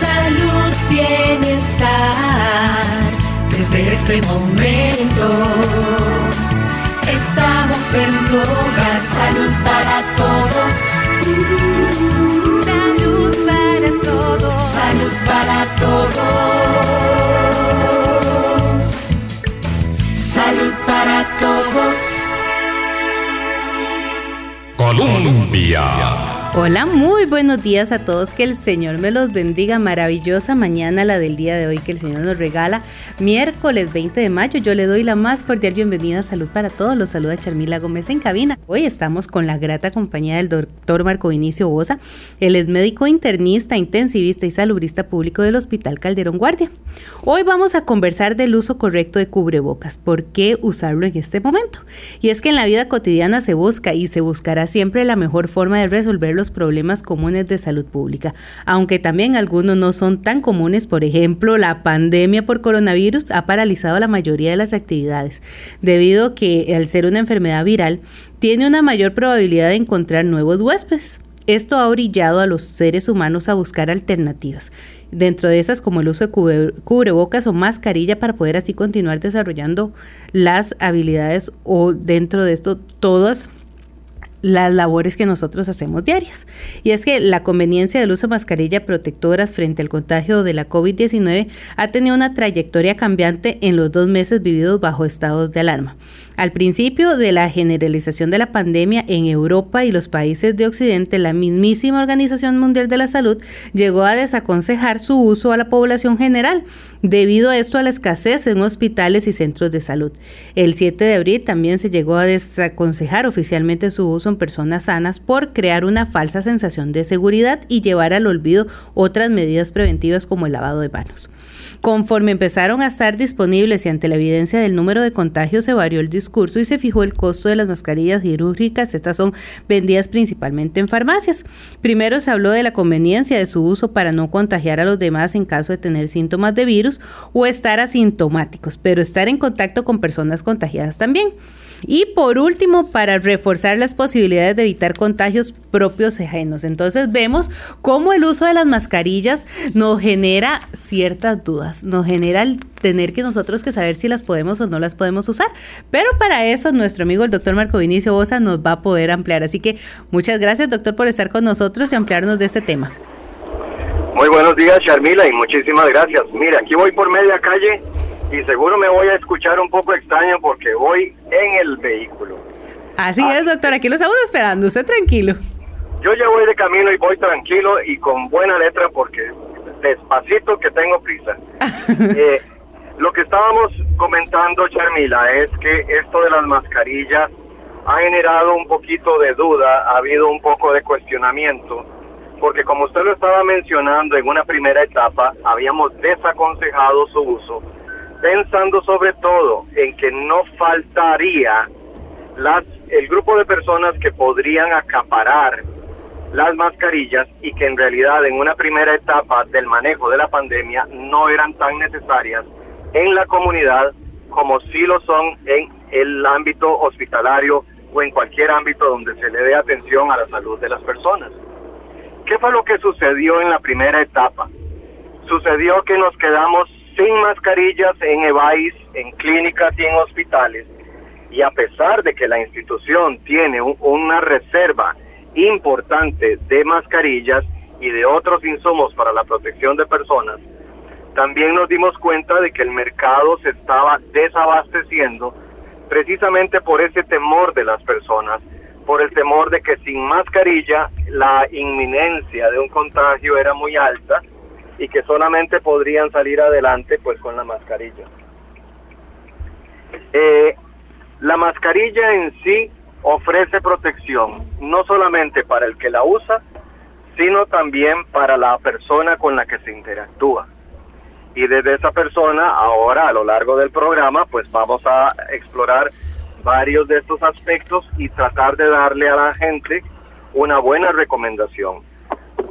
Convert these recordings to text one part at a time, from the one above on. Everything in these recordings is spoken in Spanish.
salud, bienestar, desde este momento. Estamos en tu hogar, salud para todos. Salud para todos. Salud para todos. Salud para todos. Colombia. Hola, muy buenos días a todos. Que el Señor me los bendiga. Maravillosa mañana la del día de hoy que el Señor nos regala. Miércoles 20 de mayo. Yo le doy la más cordial bienvenida. Salud para todos. Los saluda Charmila Gómez en cabina. Hoy estamos con la grata compañía del doctor Marco Vinicio Bosa. Él es médico internista, intensivista y salubrista público del Hospital Calderón Guardia. Hoy vamos a conversar del uso correcto de cubrebocas. ¿Por qué usarlo en este momento? Y es que en la vida cotidiana se busca y se buscará siempre la mejor forma de resolverlo los problemas comunes de salud pública, aunque también algunos no son tan comunes, por ejemplo, la pandemia por coronavirus ha paralizado la mayoría de las actividades, debido a que al ser una enfermedad viral, tiene una mayor probabilidad de encontrar nuevos huéspedes. Esto ha orillado a los seres humanos a buscar alternativas, dentro de esas como el uso de cubrebocas o mascarilla para poder así continuar desarrollando las habilidades o dentro de esto todas las labores que nosotros hacemos diarias. Y es que la conveniencia del uso de mascarillas protectoras frente al contagio de la COVID-19 ha tenido una trayectoria cambiante en los dos meses vividos bajo estados de alarma. Al principio de la generalización de la pandemia en Europa y los países de Occidente, la mismísima Organización Mundial de la Salud llegó a desaconsejar su uso a la población general, debido a esto a la escasez en hospitales y centros de salud. El 7 de abril también se llegó a desaconsejar oficialmente su uso en personas sanas por crear una falsa sensación de seguridad y llevar al olvido otras medidas preventivas como el lavado de manos. Conforme empezaron a estar disponibles y ante la evidencia del número de contagios se varió el discurso y se fijó el costo de las mascarillas quirúrgicas. Estas son vendidas principalmente en farmacias. Primero se habló de la conveniencia de su uso para no contagiar a los demás en caso de tener síntomas de virus o estar asintomáticos, pero estar en contacto con personas contagiadas también. Y por último, para reforzar las posibilidades de evitar contagios propios ajenos. Entonces vemos cómo el uso de las mascarillas nos genera ciertas dudas, nos genera el tener que nosotros que saber si las podemos o no las podemos usar. Pero para eso nuestro amigo el doctor Marco Vinicio Bosa nos va a poder ampliar. Así que muchas gracias doctor por estar con nosotros y ampliarnos de este tema. Muy buenos días Charmila y muchísimas gracias. Mira, aquí voy por media calle y seguro me voy a escuchar un poco extraño porque voy en el vehículo. Así es, doctor, aquí lo estamos esperando, usted tranquilo. Yo ya voy de camino y voy tranquilo y con buena letra porque despacito que tengo prisa. Eh, lo que estábamos comentando, Charmila, es que esto de las mascarillas ha generado un poquito de duda, ha habido un poco de cuestionamiento, porque como usted lo estaba mencionando en una primera etapa, habíamos desaconsejado su uso pensando sobre todo en que no faltaría las, el grupo de personas que podrían acaparar las mascarillas y que en realidad en una primera etapa del manejo de la pandemia no eran tan necesarias en la comunidad como sí lo son en el ámbito hospitalario o en cualquier ámbito donde se le dé atención a la salud de las personas. ¿Qué fue lo que sucedió en la primera etapa? Sucedió que nos quedamos sin mascarillas en EVAIS, en clínicas y en hospitales. Y a pesar de que la institución tiene una reserva importante de mascarillas y de otros insumos para la protección de personas, también nos dimos cuenta de que el mercado se estaba desabasteciendo precisamente por ese temor de las personas, por el temor de que sin mascarilla la inminencia de un contagio era muy alta y que solamente podrían salir adelante pues con la mascarilla. Eh, la mascarilla en sí ofrece protección, no solamente para el que la usa, sino también para la persona con la que se interactúa. Y desde esa persona, ahora a lo largo del programa, pues vamos a explorar varios de estos aspectos y tratar de darle a la gente una buena recomendación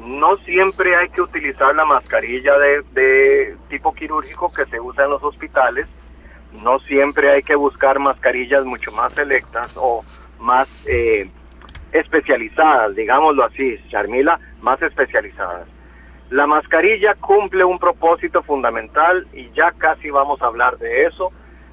no siempre hay que utilizar la mascarilla de, tipo quirúrgico que se usa en los hospitales, no siempre hay que buscar mascarillas mucho más selectas o más eh, especializadas, digámoslo así, Charmila, más especializadas. La mascarilla cumple un propósito fundamental y ya casi vamos a hablar de eso.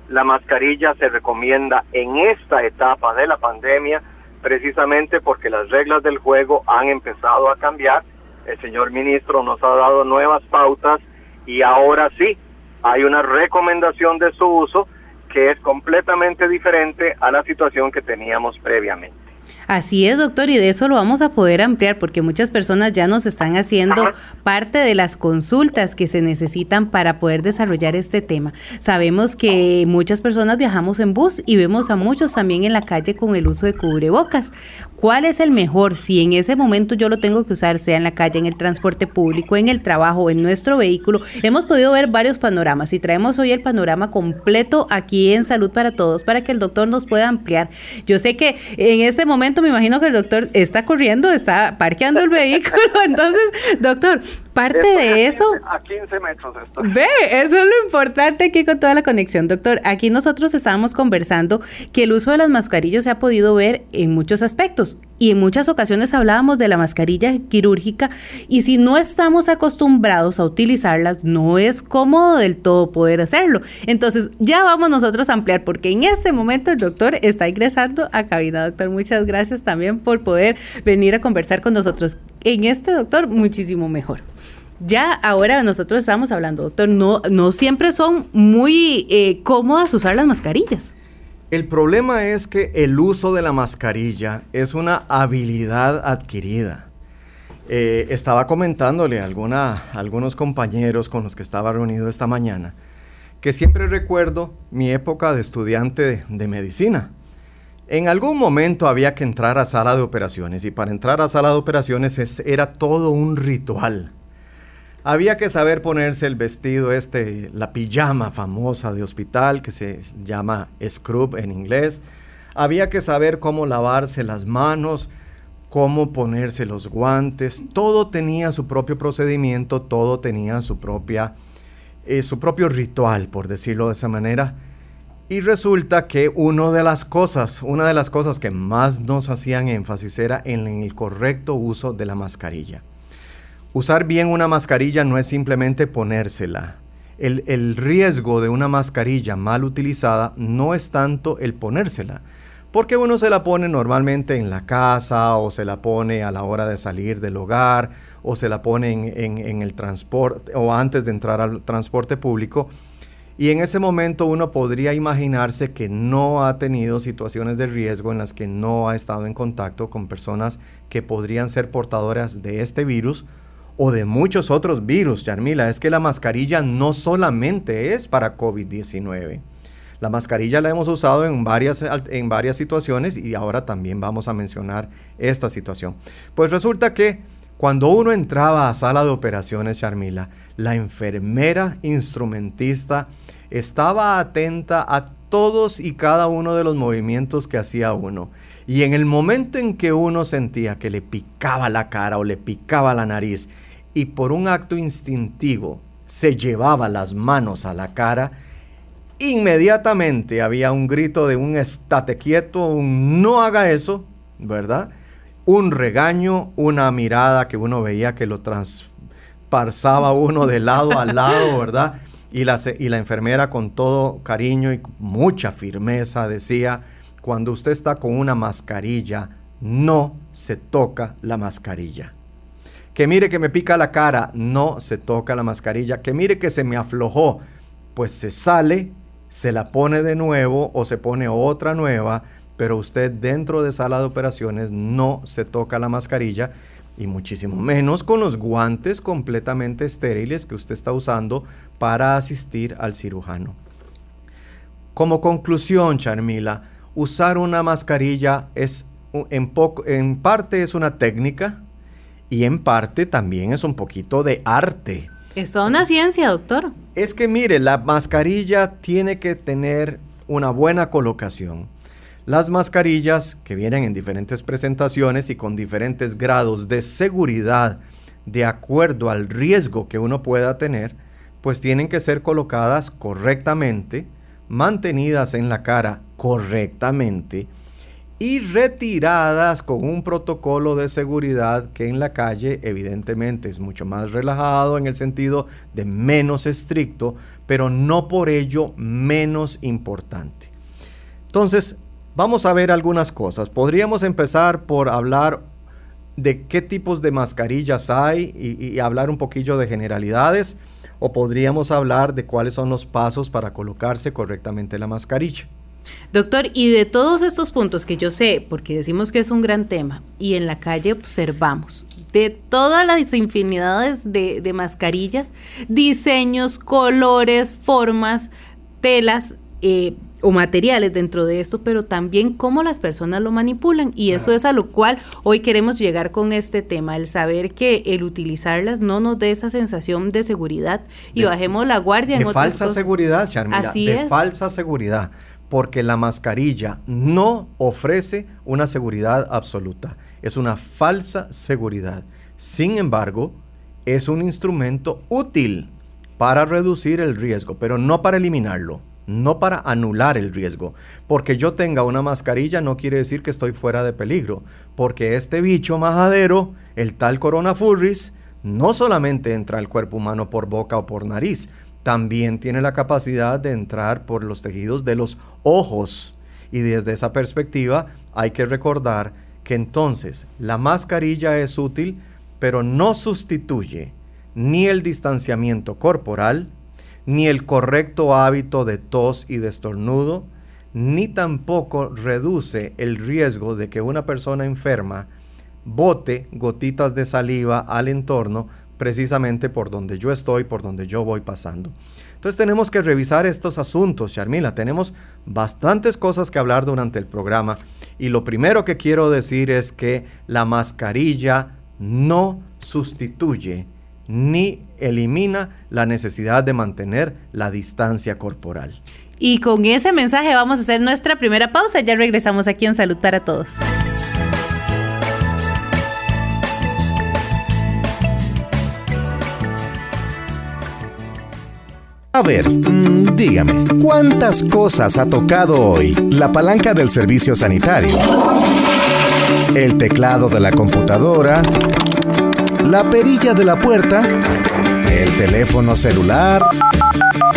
La mascarilla se recomienda en esta etapa de la pandemia precisamente porque las reglas del juego han empezado a cambiar. El señor ministro nos ha dado nuevas pautas y ahora sí hay una recomendación de su uso que es completamente diferente a la situación que teníamos previamente. Así es, doctor, y de eso lo vamos a poder ampliar porque muchas personas ya nos están haciendo parte de las consultas que se necesitan para poder desarrollar este tema. Sabemos que muchas personas viajamos en bus y vemos a muchos también en la calle con el uso de cubrebocas. ¿Cuál es el mejor? Si en ese momento yo lo tengo que usar, sea en la calle, en el transporte público, en el trabajo, en nuestro vehículo. Hemos podido ver varios panoramas y traemos hoy el panorama completo aquí en Salud para Todos para que el doctor nos pueda ampliar. Yo sé que en este momento me imagino que el doctor está corriendo, está parqueando el vehículo. Entonces, doctor, parte de eso... A 15 metros esto. Ve, eso es lo importante aquí con toda la conexión. Doctor, aquí nosotros estábamos conversando que el uso de las mascarillas se ha podido ver en muchos aspectos y en muchas ocasiones hablábamos de la mascarilla quirúrgica y si no estamos acostumbrados a utilizarlas, no es cómodo del todo poder hacerlo. Entonces, ya vamos nosotros a ampliar porque en este momento el doctor está ingresando a cabina. Doctor, muchas gracias también por poder venir a conversar con nosotros. En este doctor, muchísimo mejor. Ya ahora nosotros estamos hablando, doctor, no, no siempre son muy eh, cómodas usar las mascarillas. El problema es que el uso de la mascarilla es una habilidad adquirida. Eh, estaba comentándole a, alguna, algunos compañeros con los que estaba reunido esta mañana que siempre recuerdo mi época de estudiante de, medicina. En algún momento había que entrar a sala de operaciones y para entrar a sala de operaciones era todo un ritual. Había que saber ponerse el vestido este, la pijama famosa de hospital que se llama scrub en inglés. Había que saber cómo lavarse las manos, cómo ponerse los guantes. Todo tenía su propio procedimiento, todo tenía su propia eh, su propio ritual, por decirlo de esa manera. Y resulta que una de las cosas, una de las cosas que más nos hacían énfasis era en el correcto uso de la mascarilla. Usar bien una mascarilla no es simplemente ponérsela. El, riesgo de una mascarilla mal utilizada no es tanto el ponérsela, porque uno se la pone normalmente en la casa o se la pone a la hora de salir del hogar o se la pone en, en el transporte o antes de entrar al transporte público. Y en ese momento uno podría imaginarse que no ha tenido situaciones de riesgo en las que no ha estado en contacto con personas que podrían ser portadoras de este virus o de muchos otros virus, Yarmila, es que la mascarilla no solamente es para COVID-19. La mascarilla la hemos usado en varias, en varias situaciones y ahora también vamos a mencionar esta situación. Pues resulta que cuando uno entraba a sala de operaciones, Charmila, la enfermera instrumentista estaba atenta a todos y cada uno de los movimientos que hacía uno. Y en el momento en que uno sentía que le picaba la cara o le picaba la nariz y por un acto instintivo se llevaba las manos a la cara, inmediatamente había un grito de un estate quieto, un no haga eso, ¿verdad? Un regaño, una mirada que uno veía que lo transparsaba uno de lado a lado, ¿verdad? Y la, y la enfermera con todo cariño y mucha firmeza decía, cuando usted está con una mascarilla, no se toca la mascarilla que mire que me pica la cara, no se toca la mascarilla, que mire que se me aflojó, pues se sale, se la pone de nuevo o se pone otra nueva, pero usted dentro de sala de operaciones no se toca la mascarilla y muchísimo menos con los guantes completamente estériles que usted está usando para asistir al cirujano. Como conclusión, Charmila, usar una mascarilla es en, en parte es una técnica, y en parte también es un poquito de arte. Es una ciencia, doctor. Es que mire, la mascarilla tiene que tener una buena colocación. Las mascarillas que vienen en diferentes presentaciones y con diferentes grados de seguridad de acuerdo al riesgo que uno pueda tener, pues tienen que ser colocadas correctamente, mantenidas en la cara correctamente y retiradas con un protocolo de seguridad que en la calle evidentemente es mucho más relajado en el sentido de menos estricto, pero no por ello menos importante. Entonces, vamos a ver algunas cosas. Podríamos empezar por hablar de qué tipos de mascarillas hay y, hablar un poquillo de generalidades, o podríamos hablar de cuáles son los pasos para colocarse correctamente la mascarilla. Doctor, y de todos estos puntos que yo sé, porque decimos que es un gran tema, y en la calle observamos, de todas las infinidades de, de mascarillas, diseños, colores, formas, telas, eh, o materiales dentro de esto, pero también cómo las personas lo manipulan. Y eso es a lo cual hoy queremos llegar con este tema, el saber que el utilizarlas no nos dé esa sensación de seguridad y bajemos la guardia. De en falsa seguridad, Charmila, de falsa seguridad porque la mascarilla no ofrece una seguridad absoluta, es una falsa seguridad. Sin embargo, es un instrumento útil para reducir el riesgo, pero no para eliminarlo, no para anular el riesgo. Porque yo tenga una mascarilla no quiere decir que estoy fuera de peligro, porque este bicho majadero, el tal coronavirus, no solamente entra al cuerpo humano por boca o por nariz, también tiene la capacidad de entrar por los tejidos de los ojos. Y desde esa perspectiva hay que recordar que entonces la mascarilla es útil, pero no sustituye ni el distanciamiento corporal, ni el correcto hábito de tos y de estornudo, ni tampoco reduce el riesgo de que una persona enferma bote gotitas de saliva al entorno precisamente por donde yo estoy, por donde yo voy pasando. Entonces tenemos que revisar estos asuntos, Charmila. Tenemos bastantes cosas que hablar durante el programa. Y lo primero que quiero decir es que la mascarilla no sustituye ni elimina la necesidad de mantener la distancia corporal. Y con ese mensaje vamos a hacer nuestra primera pausa. Ya regresamos aquí en Salud para Todos. A ver, mm, dígame, ¿cuántas cosas ha tocado hoy? La palanca del servicio sanitario, el teclado de la computadora, la perilla de la puerta, el teléfono celular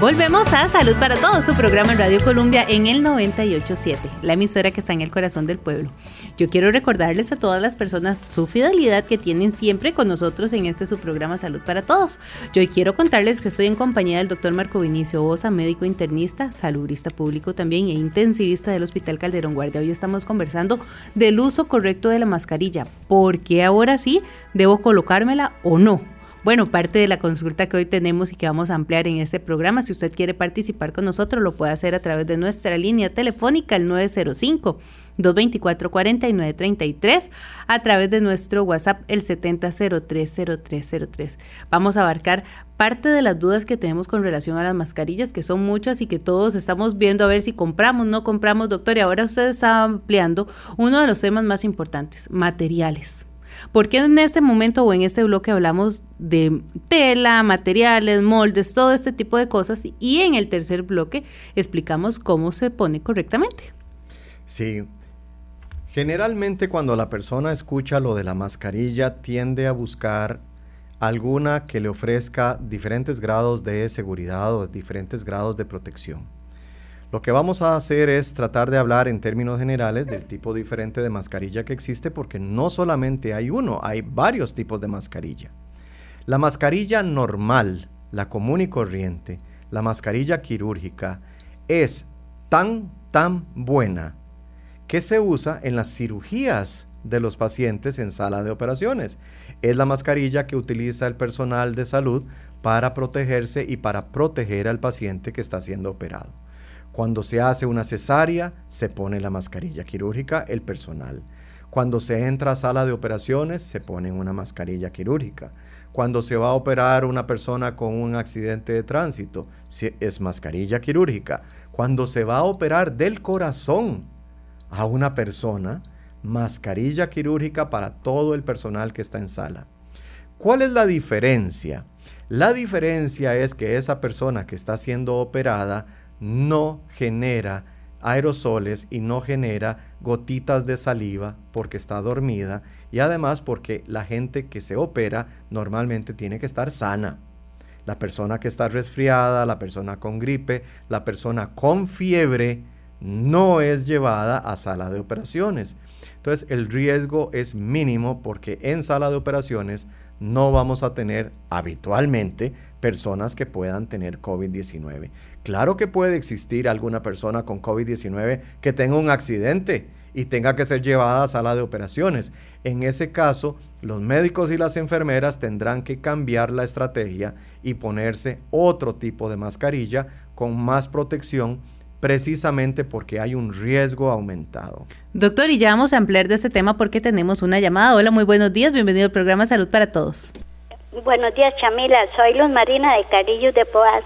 Volvemos a Salud para Todos, su programa en Radio Colombia en el 987, la emisora que está en el corazón del pueblo. Yo quiero recordarles a todas las personas su fidelidad que tienen siempre con nosotros en este su programa Salud para Todos. Yo quiero contarles que estoy en compañía del doctor Marco Vinicio Bosa, médico internista, saludista público también e intensivista del Hospital Calderón Guardia. Hoy estamos conversando del uso correcto de la mascarilla. ¿Por qué ahora sí debo colocármela o no? Bueno, parte de la consulta que hoy tenemos y que vamos a ampliar en este programa. Si usted quiere participar con nosotros, lo puede hacer a través de nuestra línea telefónica, el 905. 224-4933 a través de nuestro WhatsApp el 70030303. Vamos a abarcar parte de las dudas que tenemos con relación a las mascarillas, que son muchas y que todos estamos viendo a ver si compramos, no compramos, doctor. Y ahora usted está ampliando uno de los temas más importantes, materiales. Porque en este momento o en este bloque hablamos de tela, materiales, moldes, todo este tipo de cosas y en el tercer bloque explicamos cómo se pone correctamente. Sí. Generalmente cuando la persona escucha lo de la mascarilla tiende a buscar alguna que le ofrezca diferentes grados de seguridad o diferentes grados de protección. Lo que vamos a hacer es tratar de hablar en términos generales del tipo diferente de mascarilla que existe porque no solamente hay uno, hay varios tipos de mascarilla. La mascarilla normal, la común y corriente, la mascarilla quirúrgica, es tan, tan buena que se usa en las cirugías de los pacientes en sala de operaciones. Es la mascarilla que utiliza el personal de salud para protegerse y para proteger al paciente que está siendo operado. Cuando se hace una cesárea, se pone la mascarilla quirúrgica el personal. Cuando se entra a sala de operaciones, se pone una mascarilla quirúrgica. Cuando se va a operar una persona con un accidente de tránsito, es mascarilla quirúrgica. Cuando se va a operar del corazón a una persona, mascarilla quirúrgica para todo el personal que está en sala. ¿Cuál es la diferencia? La diferencia es que esa persona que está siendo operada no genera aerosoles y no genera gotitas de saliva porque está dormida y además porque la gente que se opera normalmente tiene que estar sana. La persona que está resfriada, la persona con gripe, la persona con fiebre no es llevada a sala de operaciones. Entonces el riesgo es mínimo porque en sala de operaciones no vamos a tener habitualmente personas que puedan tener COVID-19. Claro que puede existir alguna persona con COVID-19 que tenga un accidente y tenga que ser llevada a sala de operaciones. En ese caso, los médicos y las enfermeras tendrán que cambiar la estrategia y ponerse otro tipo de mascarilla con más protección precisamente porque hay un riesgo aumentado. Doctor, y ya vamos a ampliar de este tema porque tenemos una llamada. Hola, muy buenos días, bienvenido al programa Salud para Todos. Buenos días, Chamila. Soy Luz Marina de Carillos de Poas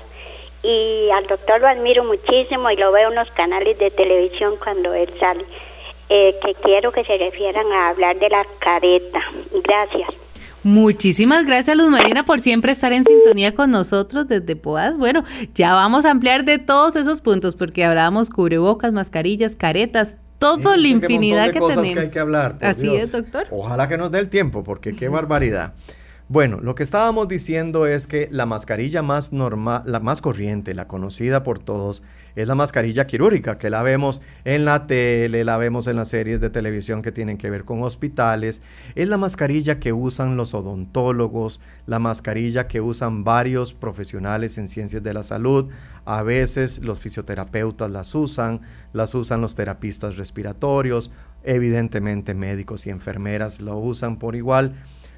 y al doctor lo admiro muchísimo y lo veo en los canales de televisión cuando él sale. Eh, que quiero que se refieran a hablar de la careta. Gracias. Muchísimas gracias Luz Marina por siempre estar en sintonía con nosotros desde Poas. Bueno, ya vamos a ampliar de todos esos puntos porque hablábamos cubrebocas, mascarillas, caretas, todo la infinidad que, tenemos. Que hay que hablar, Así es, doctor. Ojalá que nos dé el tiempo porque qué barbaridad. Bueno, lo que estábamos diciendo es que la mascarilla más normal, la más corriente, la conocida por todos, es la mascarilla quirúrgica, que la vemos en la tele, la vemos en las series de televisión que tienen que ver con hospitales. Es la mascarilla que usan los odontólogos, la mascarilla que usan varios profesionales en ciencias de la salud. A veces los fisioterapeutas las usan, las usan los terapistas respiratorios, evidentemente médicos y enfermeras lo usan por igual.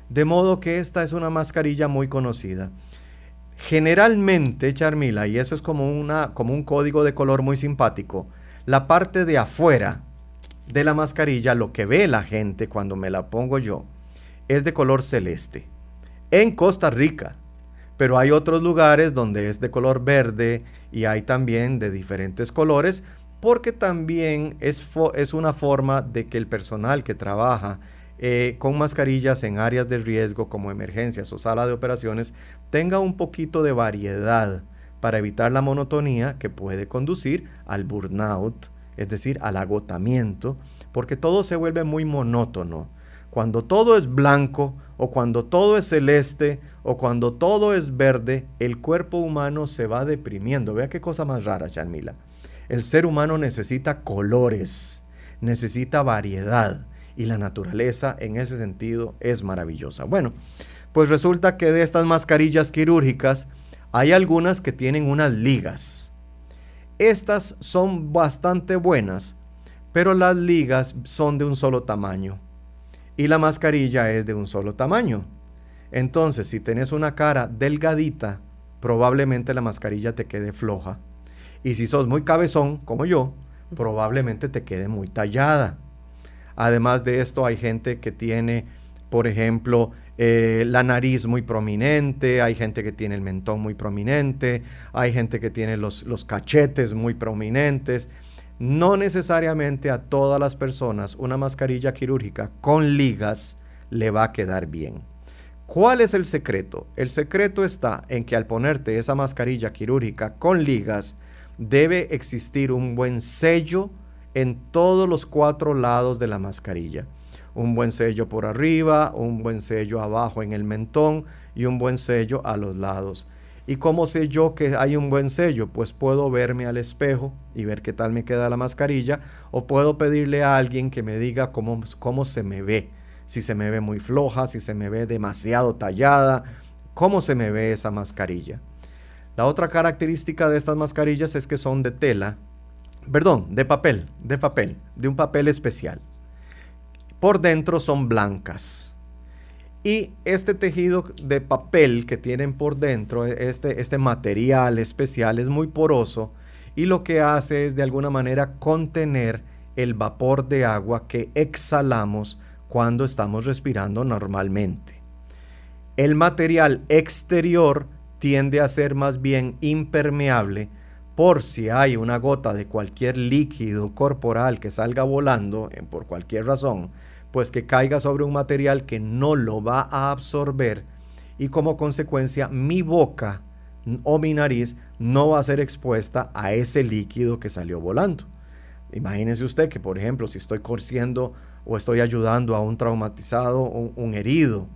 De modo que esta es una mascarilla muy conocida. Generalmente, Charmila, y eso es como, una, como un código de color muy simpático, la parte de afuera de la mascarilla, lo que ve la gente cuando me la pongo yo, es de color celeste. En Costa Rica, pero hay otros lugares donde es de color verde y hay también de diferentes colores, porque también es, es una forma de que el personal que trabaja eh, con mascarillas en áreas de riesgo como emergencias o sala de operaciones tenga un poquito de variedad para evitar la monotonía que puede conducir al burnout, es decir, al agotamiento, porque todo se vuelve muy monótono. Cuando todo es blanco o cuando todo es celeste o cuando todo es verde, el cuerpo humano se va deprimiendo. Vea qué cosa más rara, Sharmila. El ser humano necesita colores, necesita variedad y la naturaleza en ese sentido es maravillosa. Bueno, pues resulta que de estas mascarillas quirúrgicas hay algunas que tienen unas ligas. Estas son bastante buenas, pero las ligas son de un solo tamaño y la mascarilla es de un solo tamaño. Entonces, si tenés una cara delgadita, probablemente la mascarilla te quede floja. Y si sos muy cabezón, como yo, probablemente te quede muy tallada. Además de esto, hay gente que tiene, por ejemplo, eh, la nariz muy prominente, hay gente que tiene el mentón muy prominente, hay gente que tiene los, los cachetes muy prominentes. No necesariamente a todas las personas una mascarilla quirúrgica con ligas le va a quedar bien. ¿Cuál es el secreto? El secreto está en que al ponerte esa mascarilla quirúrgica con ligas, debe existir un buen sello en todos los cuatro lados de la mascarilla. Un buen sello por arriba, un buen sello abajo en el mentón y un buen sello a los lados. ¿Y cómo sé yo que hay un buen sello? Pues puedo verme al espejo y ver qué tal me queda la mascarilla o puedo pedirle a alguien que me diga cómo, cómo se me ve. Si se me ve muy floja, si se me ve demasiado tallada, cómo se me ve esa mascarilla. La otra característica de estas mascarillas es que son de tela perdón, de papel, de papel, de un papel especial. Por dentro son blancas. Y este tejido de papel que tienen por dentro, este, este material especial es muy poroso y lo que hace es de alguna manera contener el vapor de agua que exhalamos cuando estamos respirando normalmente. El material exterior tiende a ser más bien impermeable por si hay una gota de cualquier líquido corporal que salga volando eh, por cualquier razón, pues que caiga sobre un material que no lo va a absorber y como consecuencia mi boca o mi nariz no va a ser expuesta a ese líquido que salió volando. Imagínese usted que, por ejemplo, si estoy cosiendo o estoy ayudando a un traumatizado, un, un herido,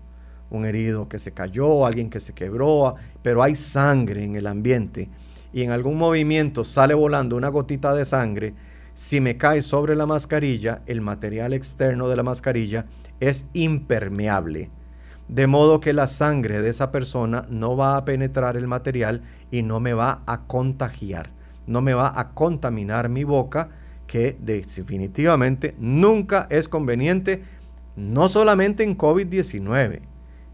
un herido que se cayó, alguien que se quebró, pero hay sangre en el ambiente y en algún movimiento sale volando una gotita de sangre, si me cae sobre la mascarilla, el material externo de la mascarilla es impermeable. De modo que la sangre de esa persona no va a penetrar el material y no me va a contagiar, no me va a contaminar mi boca, que definitivamente nunca es conveniente, no solamente en COVID-19,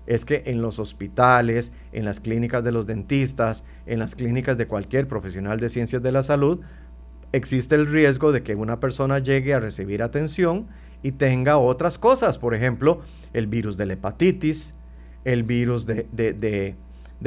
es que en los hospitales, en las clínicas de los dentistas, en las clínicas de cualquier profesional de ciencias de la salud, existe el riesgo de que una persona llegue a recibir atención y tenga otras cosas, por ejemplo, el virus de la hepatitis, el virus de, de,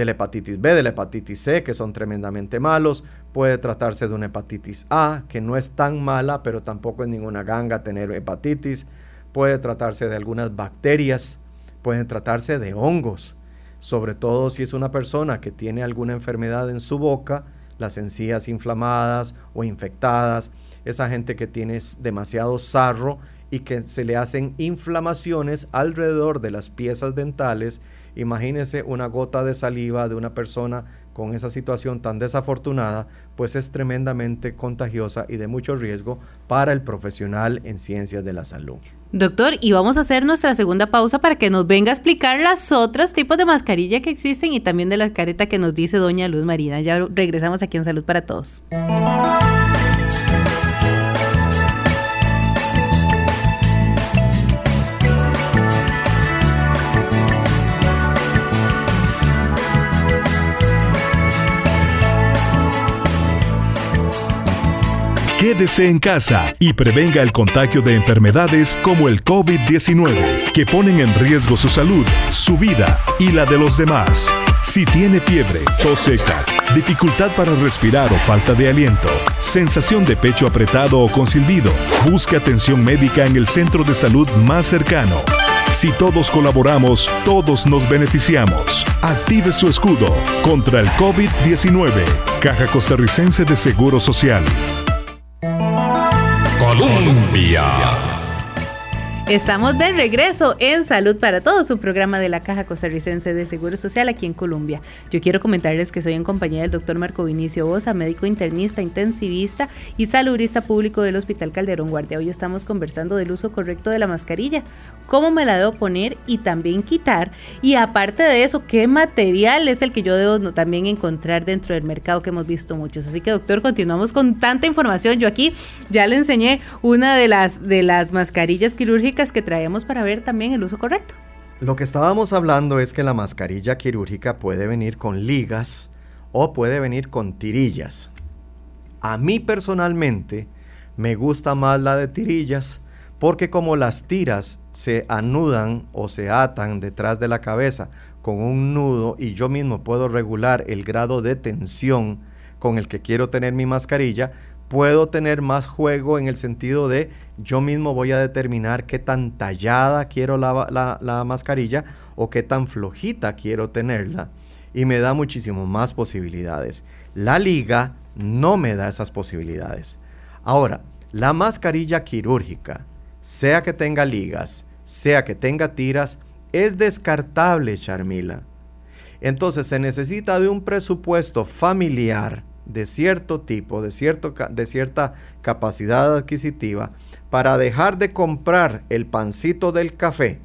la hepatitis B, de la hepatitis C, que son tremendamente malos, puede tratarse de una hepatitis A, que no es tan mala, pero tampoco es ninguna ganga tener hepatitis, puede tratarse de algunas bacterias, pueden tratarse de hongos, sobre todo si es una persona que tiene alguna enfermedad en su boca, las encías inflamadas o infectadas, esa gente que tiene demasiado sarro y que se le hacen inflamaciones alrededor de las piezas dentales. Imagínese una gota de saliva de una persona con esa situación tan desafortunada, pues es tremendamente contagiosa y de mucho riesgo para el profesional en ciencias de la salud. Doctor, y vamos a hacer nuestra segunda pausa para que nos venga a explicar las otras tipos de mascarilla que existen y también de la careta que nos dice doña Luz Marina. Ya regresamos aquí en Salud para Todos. Quédese en casa y prevenga el contagio de enfermedades como el COVID-19, que ponen en riesgo su salud, su vida y la de los demás. Si tiene fiebre, tos seca, dificultad para respirar o falta de aliento, sensación de pecho apretado o con silbido, busque atención médica en el centro de salud más cercano. Si todos colaboramos, todos nos beneficiamos. Active su escudo contra el COVID-19. Caja Costarricense de Seguro Social. Colombia. Estamos de regreso en Salud para Todos, un programa de la Caja Costarricense de Seguro Social aquí en Colombia. Yo quiero comentarles que soy en compañía del doctor Marco Vinicio Bosa, médico internista, intensivista y saludista público del Hospital Calderón Guardia. Hoy estamos conversando del uso correcto de la mascarilla, cómo me la debo poner y también quitar. Y aparte de eso, qué material es el que yo debo también encontrar dentro del mercado que hemos visto muchos. Así que doctor, continuamos con tanta información. Yo aquí ya le enseñé una de las, de las mascarillas quirúrgicas que traemos para ver también el uso correcto. Lo que estábamos hablando es que la mascarilla quirúrgica puede venir con ligas o puede venir con tirillas. A mí personalmente me gusta más la de tirillas porque como las tiras se anudan o se atan detrás de la cabeza con un nudo y yo mismo puedo regular el grado de tensión con el que quiero tener mi mascarilla, puedo tener más juego en el sentido de yo mismo voy a determinar qué tan tallada quiero la, mascarilla o qué tan flojita quiero tenerla y me da muchísimo más posibilidades. La liga no me da esas posibilidades. Ahora, la mascarilla quirúrgica, sea que tenga ligas, sea que tenga tiras, es descartable, Charmila. Entonces se necesita de un presupuesto familiar de cierto tipo, de, cierto, de cierta capacidad adquisitiva, para dejar de comprar el pancito del café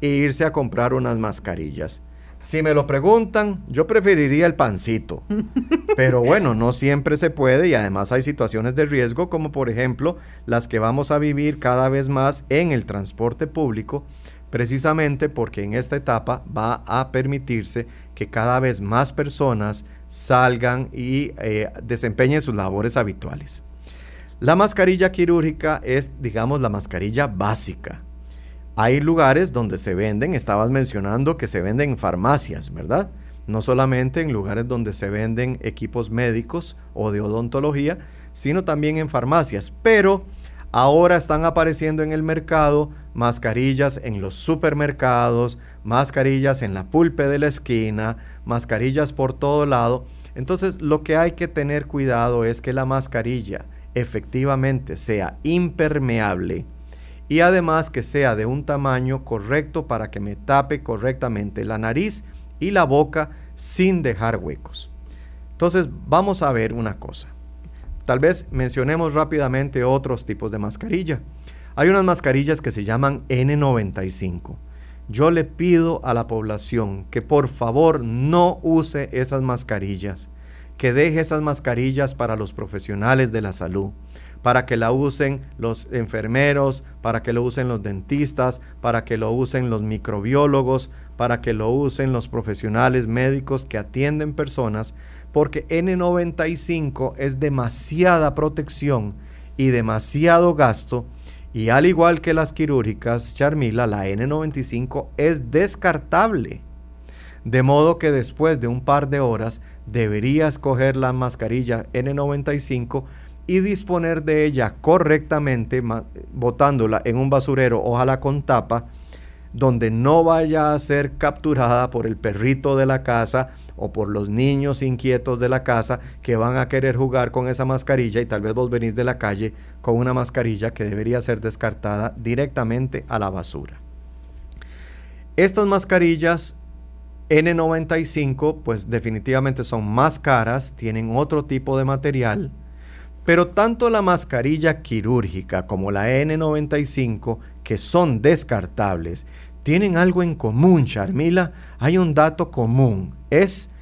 e irse a comprar unas mascarillas. Si me lo preguntan, yo preferiría el pancito. Pero bueno, no siempre se puede y además hay situaciones de riesgo como por ejemplo las que vamos a vivir cada vez más en el transporte público, precisamente porque en esta etapa va a permitirse que cada vez más personas salgan y eh, desempeñen sus labores habituales. La mascarilla quirúrgica es, digamos, la mascarilla básica. Hay lugares donde se venden, estabas mencionando que se venden en farmacias, ¿verdad? No solamente en lugares donde se venden equipos médicos o de odontología, sino también en farmacias. Pero ahora están apareciendo en el mercado mascarillas en los supermercados, mascarillas en la pulpe de la esquina, mascarillas por todo lado. Entonces lo que hay que tener cuidado es que la mascarilla efectivamente sea impermeable y además que sea de un tamaño correcto para que me tape correctamente la nariz y la boca sin dejar huecos. Entonces vamos a ver una cosa. Tal vez mencionemos rápidamente otros tipos de mascarilla. Hay unas mascarillas que se llaman N95. Yo le pido a la población que por favor no use esas mascarillas que deje esas mascarillas para los profesionales de la salud, para que la usen los enfermeros, para que lo usen los dentistas, para que lo usen los microbiólogos, para que lo usen los profesionales médicos que atienden personas, porque N95 es demasiada protección y demasiado gasto, y al igual que las quirúrgicas, Charmila, la N95 es descartable. De modo que después de un par de horas deberías coger la mascarilla N95 y disponer de ella correctamente, botándola en un basurero, ojalá con tapa, donde no vaya a ser capturada por el perrito de la casa o por los niños inquietos de la casa que van a querer jugar con esa mascarilla y tal vez vos venís de la calle con una mascarilla que debería ser descartada directamente a la basura. Estas mascarillas N95 pues definitivamente son más caras, tienen otro tipo de material, pero tanto la mascarilla quirúrgica como la N95, que son descartables, tienen algo en común, Charmila. Hay un dato común, es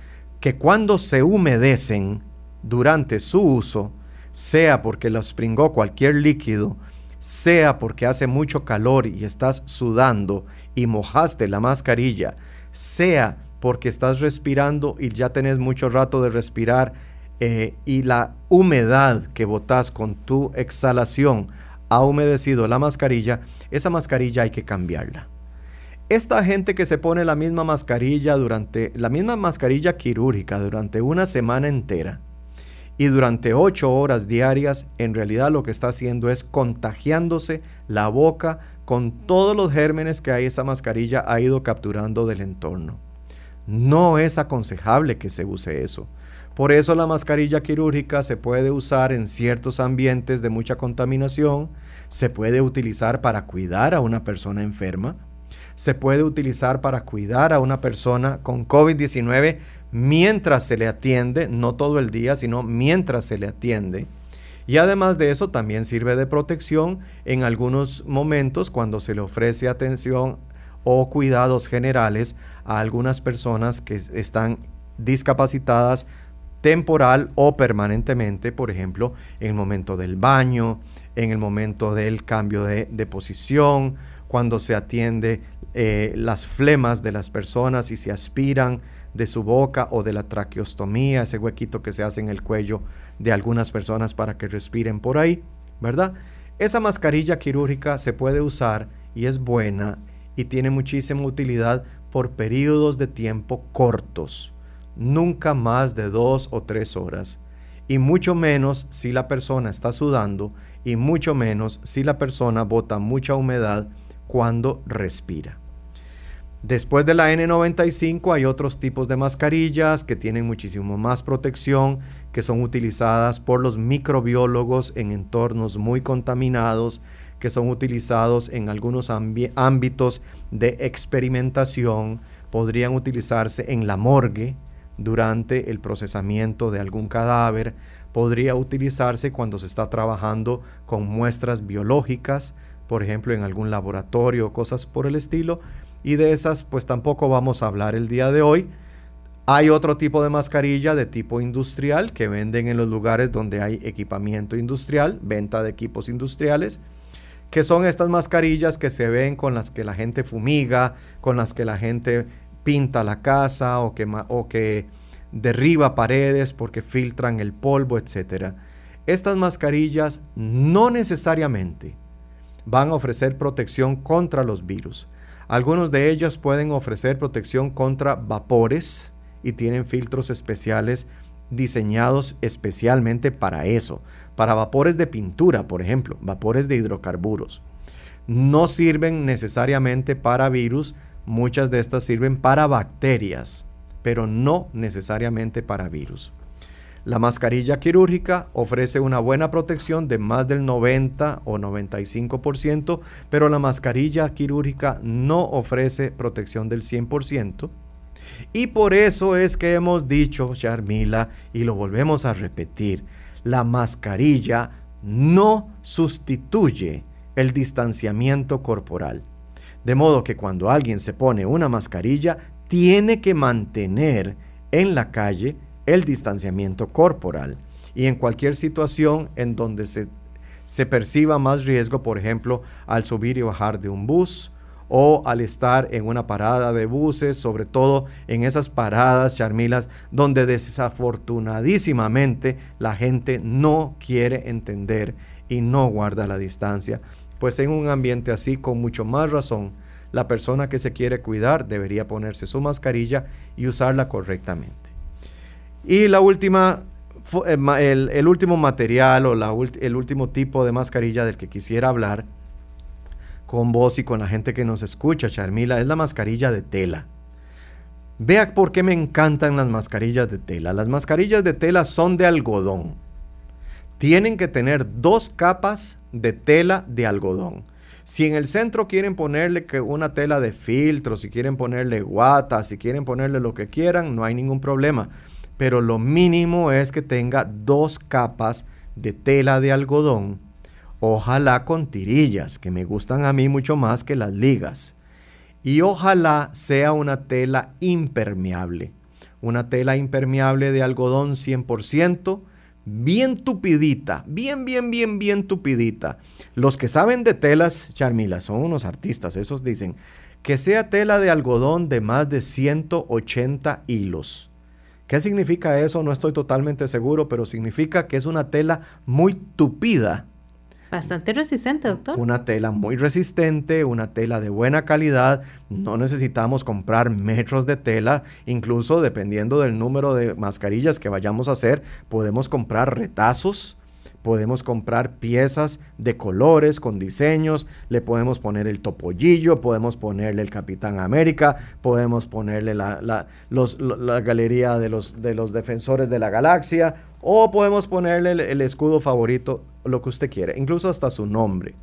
que cuando se humedecen durante su uso, sea porque los pringó cualquier líquido, sea porque hace mucho calor y estás sudando y mojaste la mascarilla, sea porque estás respirando y ya tenés mucho rato de respirar eh, y la humedad que botas con tu exhalación ha humedecido la mascarilla, esa mascarilla hay que cambiarla. Esta gente que se pone la misma mascarilla durante la misma mascarilla quirúrgica durante una semana entera y durante ocho horas diarias, en realidad lo que está haciendo es contagiándose la boca con todos los gérmenes que ahí esa mascarilla ha ido capturando del entorno. No es aconsejable que se use eso. Por eso la mascarilla quirúrgica se puede usar en ciertos ambientes de mucha contaminación, se puede utilizar para cuidar a una persona enferma, se puede utilizar para cuidar a una persona con COVID-19 mientras se le atiende, no todo el día, sino mientras se le atiende. Y además de eso también sirve de protección en algunos momentos cuando se le ofrece atención o cuidados generales a algunas personas que están discapacitadas temporal o permanentemente, por ejemplo, en el momento del baño, en el momento del cambio de, posición, cuando se atiende eh, las flemas de las personas y se aspiran de su boca o de la traqueostomía, ese huequito que se hace en el cuello de algunas personas para que respiren por ahí, ¿verdad? Esa mascarilla quirúrgica se puede usar y es buena y tiene muchísima utilidad por periodos de tiempo cortos, nunca más de dos o tres horas, y mucho menos si la persona está sudando y mucho menos si la persona bota mucha humedad cuando respira. Después de la N95 hay otros tipos de mascarillas que tienen muchísimo más protección, que son utilizadas por los microbiólogos en entornos muy contaminados que son utilizados en algunos ámbitos de experimentación, podrían utilizarse en la morgue durante el procesamiento de algún cadáver, podría utilizarse cuando se está trabajando con muestras biológicas, por ejemplo en algún laboratorio cosas por el estilo, y de esas pues tampoco vamos a hablar el día de hoy. Hay otro tipo de mascarilla de tipo industrial que venden en los lugares donde hay equipamiento industrial, venta de equipos industriales que son estas mascarillas que se ven con las que la gente fumiga, con las que la gente pinta la casa o que, derriba paredes porque filtran el polvo, etc. Estas mascarillas no necesariamente van a ofrecer protección contra los virus. Algunos de ellas pueden ofrecer protección contra vapores y tienen filtros especiales diseñados especialmente para eso, para vapores de pintura, por ejemplo, vapores de hidrocarburos. No sirven necesariamente para virus, muchas de estas sirven para bacterias, pero no necesariamente para virus. La mascarilla quirúrgica ofrece una buena protección de más del 90 o 95%, pero la mascarilla quirúrgica no ofrece protección del 100%. Y por eso es que hemos dicho, Charmila, y lo volvemos a repetir, la mascarilla no sustituye el distanciamiento corporal. De modo que cuando alguien se pone una mascarilla, tiene que mantener en la calle el distanciamiento corporal. Y en cualquier situación en donde se, se perciba más riesgo, por ejemplo, al subir y bajar de un bus, o al estar en una parada de buses, sobre todo en esas paradas, charmilas, donde desafortunadísimamente la gente no quiere entender y no guarda la distancia. Pues en un ambiente así, con mucho más razón, la persona que se quiere cuidar debería ponerse su mascarilla y usarla correctamente. Y la última, eh, el, último material o el último tipo de mascarilla del que quisiera hablar con vos y con la gente que nos escucha, Charmila, es la mascarilla de tela. Vea por qué me encantan las mascarillas de tela. Las mascarillas de tela son de algodón. Tienen que tener dos capas de tela de algodón. Si en el centro quieren ponerle que una tela de filtro, si quieren ponerle guata, si quieren ponerle lo que quieran, no hay ningún problema. Pero lo mínimo es que tenga dos capas de tela de algodón Ojalá con tirillas, que me gustan a mí mucho más que las ligas. Y ojalá sea una tela impermeable. Una tela impermeable de algodón 100%, bien tupidita, bien, bien, bien, bien tupidita. Los que saben de telas, Charmila, son unos artistas, esos dicen, que sea tela de algodón de más de 180 hilos. ¿Qué significa eso? No estoy totalmente seguro, pero significa que es una tela muy tupida Bastante resistente, doctor. Una tela muy resistente, una tela de buena calidad. No necesitamos comprar metros de tela. Incluso dependiendo del número de mascarillas que vayamos a hacer, podemos comprar retazos. Podemos comprar piezas de colores con diseños, le podemos poner el topollillo, podemos ponerle el Capitán América, podemos ponerle la, la galería de los, de los defensores de la galaxia, o podemos ponerle el, escudo favorito, lo que usted quiera, incluso hasta su nombre.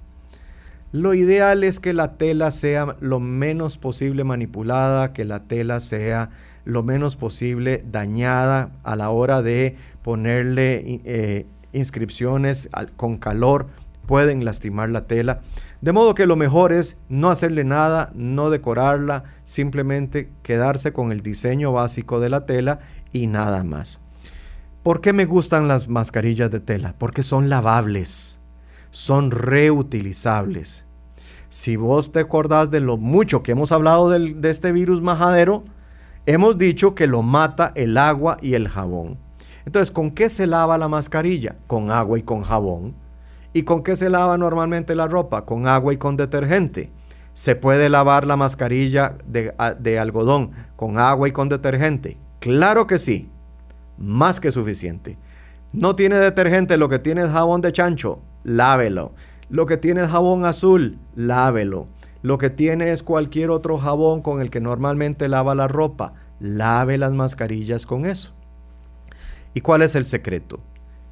Lo ideal es que la tela sea lo menos posible manipulada, que la tela sea lo menos posible dañada a la hora de ponerle eh, inscripciones con calor, pueden lastimar la tela. De modo que lo mejor es no hacerle nada, no decorarla, simplemente quedarse con el diseño básico de la tela y nada más. ¿Por qué me gustan las mascarillas de tela? Porque son lavables, son reutilizables. Si vos te acordás de lo mucho que hemos hablado de este virus majadero, hemos dicho que lo mata el agua y el jabón. Entonces, ¿con qué se lava la mascarilla? Con agua y con jabón. ¿Y con qué se lava normalmente la ropa? Con agua y con detergente. ¿Se puede lavar la mascarilla de, algodón con agua y con detergente? Claro que sí más que suficiente. No tiene detergente, lo que tiene es jabón de chancho, lávelo. Lo que tiene es jabón azul, lávelo. Lo que tiene es cualquier otro jabón con el que normalmente lava la ropa, lave las mascarillas con eso. ¿Y cuál es el secreto?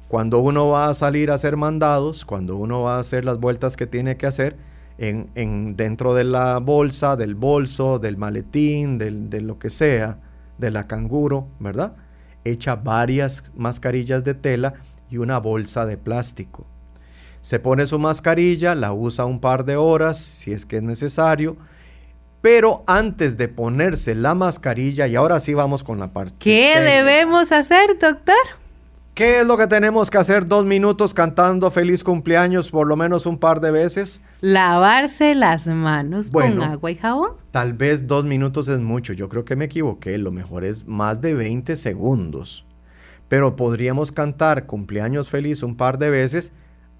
Cuando uno va a salir a hacer mandados, cuando uno va a hacer las vueltas que tiene que hacer, en, dentro de la bolsa, del bolso, del maletín, de lo que sea, de la canguro, ¿verdad? Echa varias mascarillas de tela y una bolsa de plástico. Se pone su mascarilla, la usa un par de horas si es que es necesario, pero antes de ponerse la mascarilla, y ahora sí vamos con la parte. ¿Qué debemos hacer, doctor? ¿Qué es lo que tenemos que hacer dos minutos cantando feliz cumpleaños por lo menos un par de veces? Lavarse las manos con agua y jabón. Tal vez dos minutos es mucho, yo creo que me equivoqué, lo mejor es más de 20 segundos. pero podríamos cantar cumpleaños feliz un par de veces,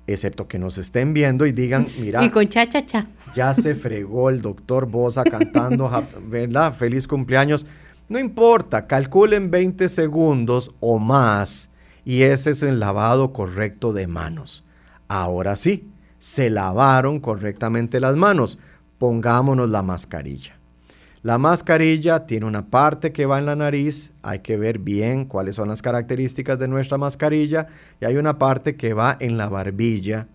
excepto que nos estén viendo y digan, mira. Y con cha cha cha. Ya se fregó el doctor Bosa cantando, ¿verdad? Feliz cumpleaños. No importa, calculen 20 segundos o más y ese es el lavado correcto de manos. Ahora sí, se lavaron correctamente las manos. Pongámonos la mascarilla. La mascarilla tiene una parte que va en la nariz, hay que ver bien cuáles son las características de nuestra mascarilla, y hay una parte que va en la barbilla.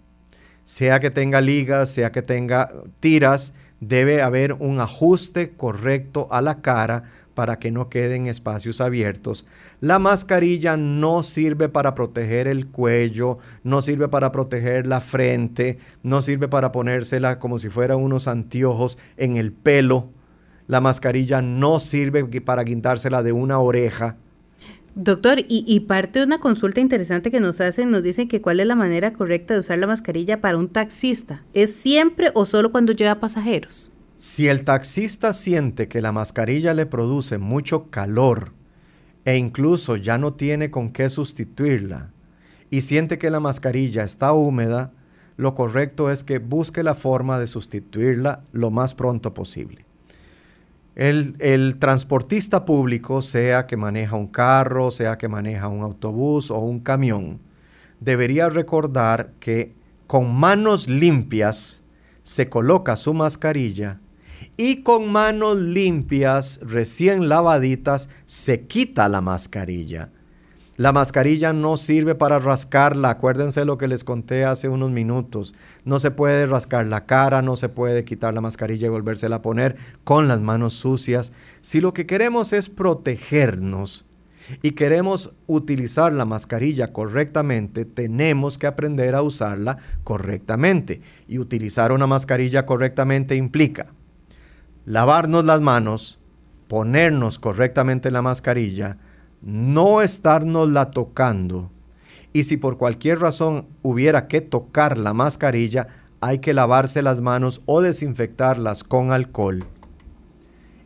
Sea que tenga ligas, sea que tenga tiras, debe haber un ajuste correcto a la cara para que no queden espacios abiertos. La mascarilla no sirve para proteger el cuello, no sirve para proteger la frente, no sirve para ponérsela como si fuera unos anteojos en el pelo. La mascarilla no sirve para guindársela de una oreja. Doctor, y, y, parte de una consulta interesante que nos hacen, nos dicen que cuál es la manera correcta de usar la mascarilla para un taxista. ¿Es siempre o solo cuando lleva pasajeros? Si el taxista siente que la mascarilla le produce mucho calor e incluso ya no tiene con qué sustituirla y siente que la mascarilla está húmeda, lo correcto es que busque la forma de sustituirla lo más pronto posible. El, transportista público, sea que maneja un carro, sea que maneja un autobús o un camión, debería recordar que con manos limpias se coloca su mascarilla y con manos limpias, recién lavaditas, se quita la mascarilla. La mascarilla no sirve para rascarla, acuérdense lo que les conté hace unos minutos. No se puede rascar la cara, no se puede quitar la mascarilla y volvérsela a poner con las manos sucias. Si lo que queremos es protegernos y queremos utilizar la mascarilla correctamente, tenemos que aprender a usarla correctamente. Y utilizar una mascarilla correctamente implica lavarnos las manos, ponernos correctamente la mascarilla, no estarnos la tocando. Y si por cualquier razón hubiera que tocar la mascarilla, hay que lavarse las manos o desinfectarlas con alcohol.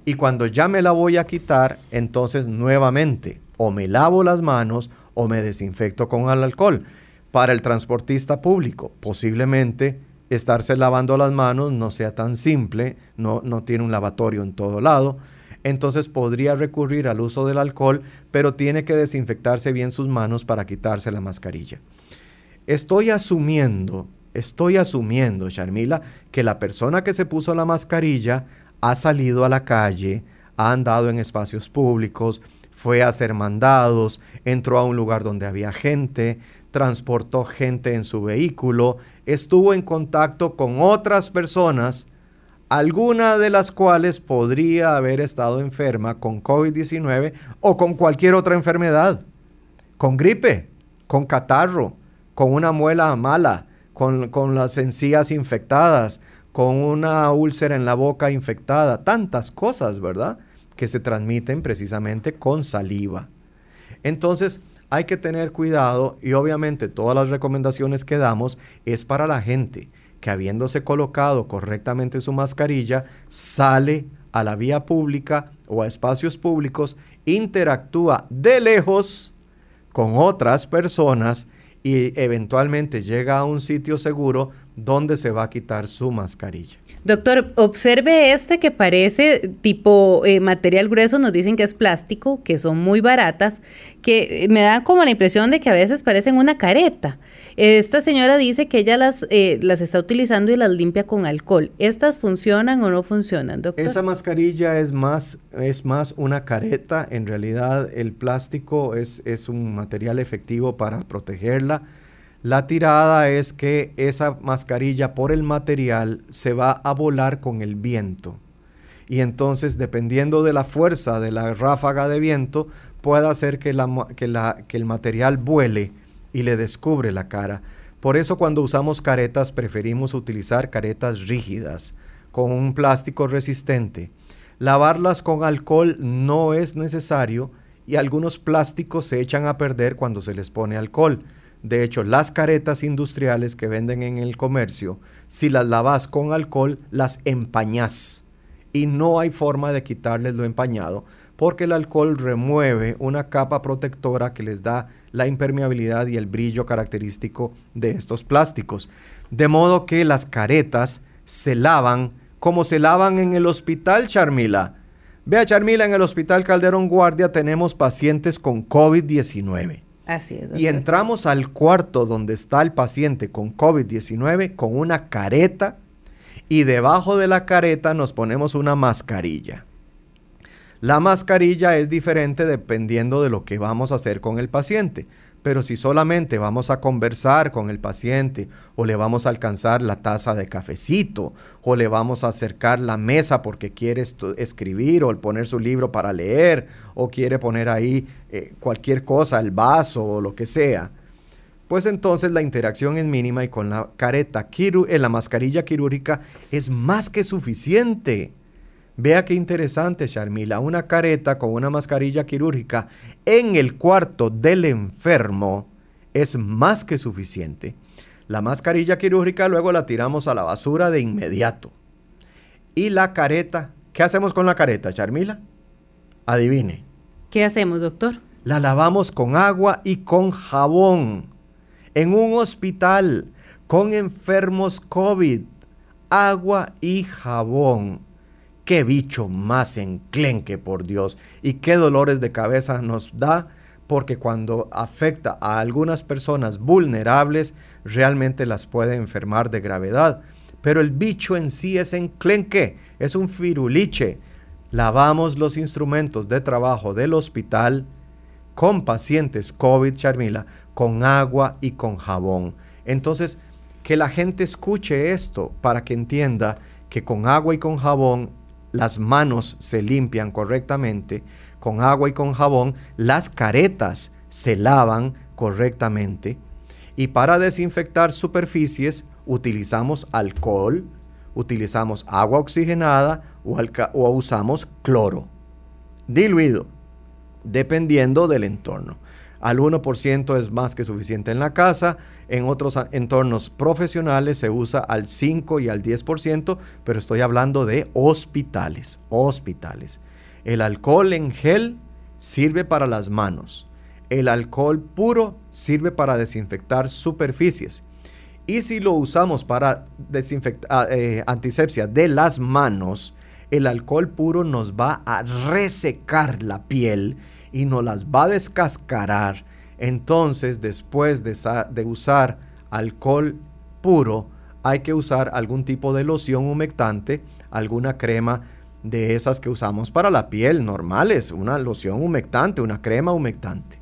Y cuando ya me la voy a quitar, entonces nuevamente o me lavo las manos o me desinfecto con el alcohol. Para el transportista público, posiblemente estarse lavando las manos no sea tan simple, no, no tiene un lavatorio en todo lado, entonces podría recurrir al uso del alcohol, pero tiene que desinfectarse bien sus manos para quitarse la mascarilla. Estoy asumiendo, estoy asumiendo, Sharmila, que la persona que se puso la mascarilla ha salido a la calle, ha andado en espacios públicos, fue a hacer mandados, entró a un lugar donde había gente, transportó gente en su vehículo, estuvo en contacto con otras personas, alguna de las cuales podría haber estado enferma con COVID-19 o con cualquier otra enfermedad, con gripe, con catarro, con una muela mala, con, con las encías infectadas, con una úlcera en la boca infectada, tantas cosas, ¿verdad? Que se transmiten precisamente con saliva. Entonces, hay que tener cuidado y obviamente todas las recomendaciones que damos es para la gente que habiéndose colocado correctamente su mascarilla sale a la vía pública o a espacios públicos, interactúa de lejos con otras personas y eventualmente llega a un sitio seguro donde se va a quitar su mascarilla. Doctor, observe este que parece tipo eh, material grueso, nos dicen que es plástico, que son muy baratas, que me da como la impresión de que a veces parecen una careta. Esta señora dice que ella las, eh, las está utilizando y las limpia con alcohol. ¿Estas funcionan o no funcionan, doctor? Esa mascarilla es más, es más una careta. En realidad el plástico es, es un material efectivo para protegerla la tirada es que esa mascarilla por el material se va a volar con el viento. Y entonces, dependiendo de la fuerza de la ráfaga de viento, puede hacer que, la, que, el material vuele y le descubre la cara. Por eso cuando usamos caretas preferimos utilizar caretas rígidas, con un plástico resistente. Lavarlas con alcohol no es necesario y algunos plásticos se echan a perder cuando se les pone alcohol. De hecho, las caretas industriales que venden en el comercio, si las lavas con alcohol, las empañas. Y no hay forma de quitarles lo empañado, porque el alcohol remueve una capa protectora que les da la impermeabilidad y el brillo característico de estos plásticos. De modo que las caretas se lavan como se lavan en el hospital Charmila. Vea Charmila, en el hospital Calderón Guardia tenemos pacientes con COVID-19. Así es. Y entramos al cuarto donde está el paciente con COVID-19 con una careta y debajo de la careta nos ponemos una mascarilla. La mascarilla es diferente dependiendo de lo que vamos a hacer con el paciente. Pero si solamente vamos a conversar con el paciente o le vamos a alcanzar la taza de cafecito o le vamos a acercar la mesa porque quiere escribir o poner su libro para leer o quiere poner ahí eh, cualquier cosa, el vaso o lo que sea, pues entonces la interacción es mínima y con la careta, en eh, la mascarilla quirúrgica es más que suficiente. Vea qué interesante, Sharmila, una careta con una mascarilla quirúrgica en el cuarto del enfermo es más que suficiente. La mascarilla quirúrgica luego la tiramos a la basura de inmediato. Y la careta, ¿qué hacemos con la careta, Charmila? Adivine. ¿Qué hacemos, doctor? La lavamos con agua y con jabón. En un hospital con enfermos COVID. Agua y jabón qué bicho más enclenque, por Dios, y qué dolores de cabeza nos da, porque cuando afecta a algunas personas vulnerables, realmente las puede enfermar de gravedad. Pero el bicho en sí es enclenque, es un firuliche. Lavamos los instrumentos de trabajo del hospital con pacientes COVID, Charmila, con agua y con jabón. Entonces, que la gente escuche esto para que entienda que con agua y con jabón las manos se limpian correctamente con agua y con jabón, las caretas se lavan correctamente y para desinfectar superficies utilizamos alcohol, utilizamos agua oxigenada o, usamos cloro diluido, dependiendo del entorno. Al 1% es más que suficiente en la casa, en otros entornos profesionales se usa al 5 y al 10%, pero estoy hablando de hospitales, hospitales. El alcohol en gel sirve para las manos. El alcohol puro sirve para desinfectar superficies. Y si lo usamos para desinfectar, ah, eh, antisepsia de las manos, el alcohol puro nos va a resecar la piel y nos las va a descascarar, entonces después de, usar alcohol puro, hay que usar algún tipo de loción humectante, alguna crema de esas que usamos para la piel normales, una loción humectante, una crema humectante.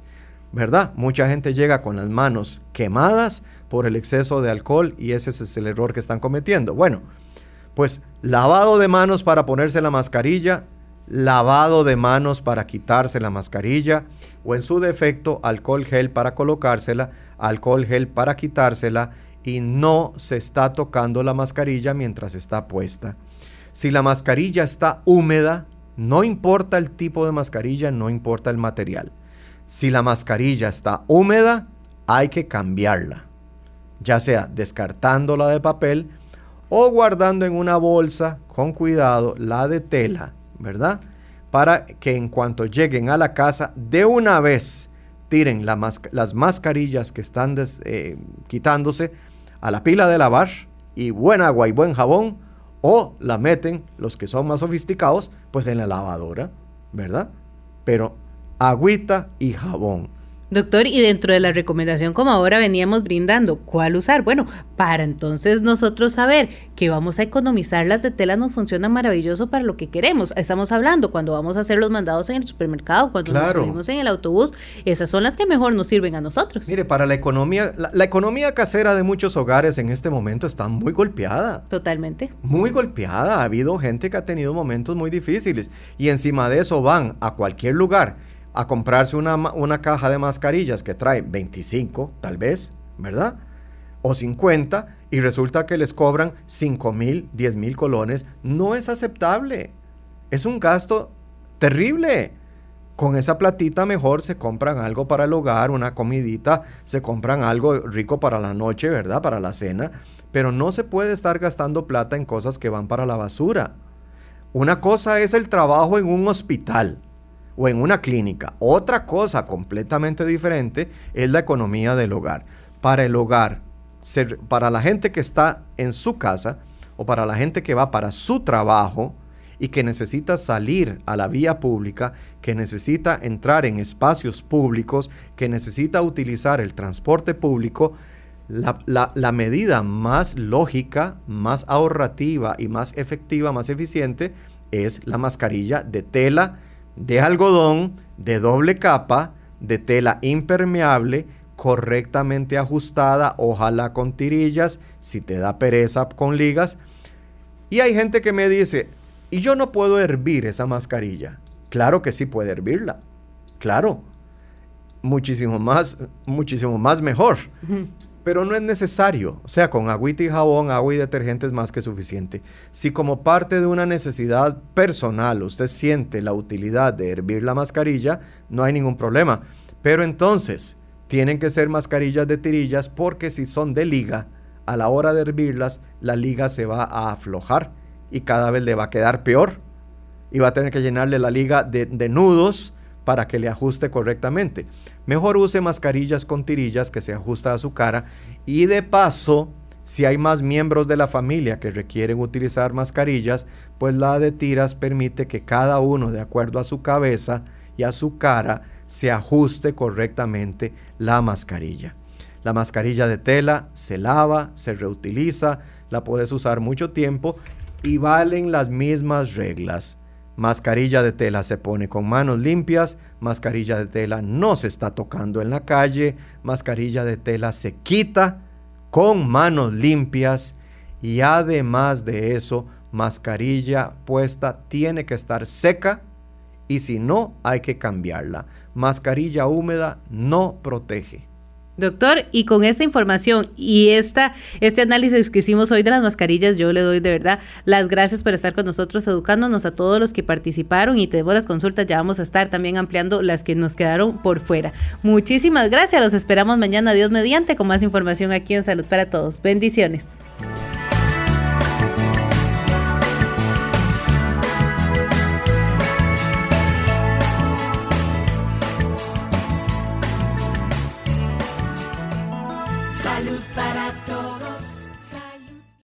¿Verdad? Mucha gente llega con las manos quemadas por el exceso de alcohol y ese es el error que están cometiendo. Bueno, pues lavado de manos para ponerse la mascarilla, lavado de manos para quitarse la mascarilla o en su defecto alcohol gel para colocársela, alcohol gel para quitársela y no se está tocando la mascarilla mientras está puesta. Si la mascarilla está húmeda, no importa el tipo de mascarilla, no importa el material. Si la mascarilla está húmeda, hay que cambiarla, ya sea descartándola de papel o guardando en una bolsa con cuidado la de tela ¿verdad? Para que en cuanto lleguen a la casa, de una vez tiren las mascarillas que están eh, quitándose a la pila de lavar y buen agua y buen jabón, o la meten, los que son más sofisticados, pues en la lavadora, ¿verdad? Pero agüita y jabón. Doctor, y dentro de la recomendación como ahora veníamos brindando, ¿cuál usar? Bueno, para entonces nosotros saber que vamos a economizar las de tela nos funciona maravilloso para lo que queremos. Estamos hablando cuando vamos a hacer los mandados en el supermercado, cuando nos subimos en el autobús, esas son las que mejor nos sirven a nosotros. Mire, para la economía, la, economía casera de muchos hogares en este momento está muy golpeada. Totalmente. Muy golpeada. Ha habido gente que ha tenido momentos muy difíciles y encima de eso van a cualquier lugar a comprarse una, una caja de mascarillas que trae 25, tal vez, ¿verdad? O 50 y resulta que les cobran 5 mil, 10 mil colones, no es aceptable. Es un gasto terrible. Con esa platita mejor se compran algo para el hogar, una comidita, se compran algo rico para la noche, ¿verdad? Para la cena. Pero no se puede estar gastando plata en cosas que van para la basura. Una cosa es el trabajo en un hospital o en una clínica. Otra cosa completamente diferente es la economía del hogar. Para el hogar, para la gente que está en su casa o para la gente que va para su trabajo y que necesita salir a la vía pública, que necesita entrar en espacios públicos, que necesita utilizar el transporte público, la, medida más lógica, más ahorrativa y más efectiva, más eficiente, es la mascarilla de tela, de algodón, de doble capa, de tela impermeable, correctamente ajustada, ojalá con tirillas, si te da pereza con ligas. Y hay gente que me dice, ¿y yo no puedo hervir esa mascarilla? Claro que sí puede hervirla. Claro. Muchísimo más, muchísimo más mejor pero no es necesario. O sea, con agüita y jabón, agua y detergente es más que suficiente. Si como parte de una necesidad personal usted siente la utilidad de hervir la mascarilla, no hay ningún problema. Pero entonces, tienen que ser mascarillas de tirillas porque si son de liga, a la hora de hervirlas, la liga se va a aflojar y cada vez le va a quedar peor. Y va a tener que llenarle la liga de, de nudos para que le ajuste correctamente. Mejor use mascarillas con tirillas que se ajusta a su cara y de paso, si hay más miembros de la familia que requieren utilizar mascarillas, pues la de tiras permite que cada uno, de acuerdo a su cabeza y a su cara, se ajuste correctamente la mascarilla. La mascarilla de tela se lava, se reutiliza, la puedes usar mucho tiempo y valen las mismas reglas. Mascarilla de tela se pone con manos limpias, mascarilla de tela no se está tocando en la calle, mascarilla de tela se quita con manos limpias y además de eso, mascarilla puesta tiene que estar seca y si no hay que cambiarla. Mascarilla húmeda no protege. Doctor, y con esta información y esta, este análisis que hicimos hoy de las mascarillas, yo le doy de verdad las gracias por estar con nosotros, educándonos a todos los que participaron y tenemos las consultas, ya vamos a estar también ampliando las que nos quedaron por fuera. Muchísimas gracias, los esperamos mañana, Dios mediante, con más información aquí en Salud para Todos. Bendiciones.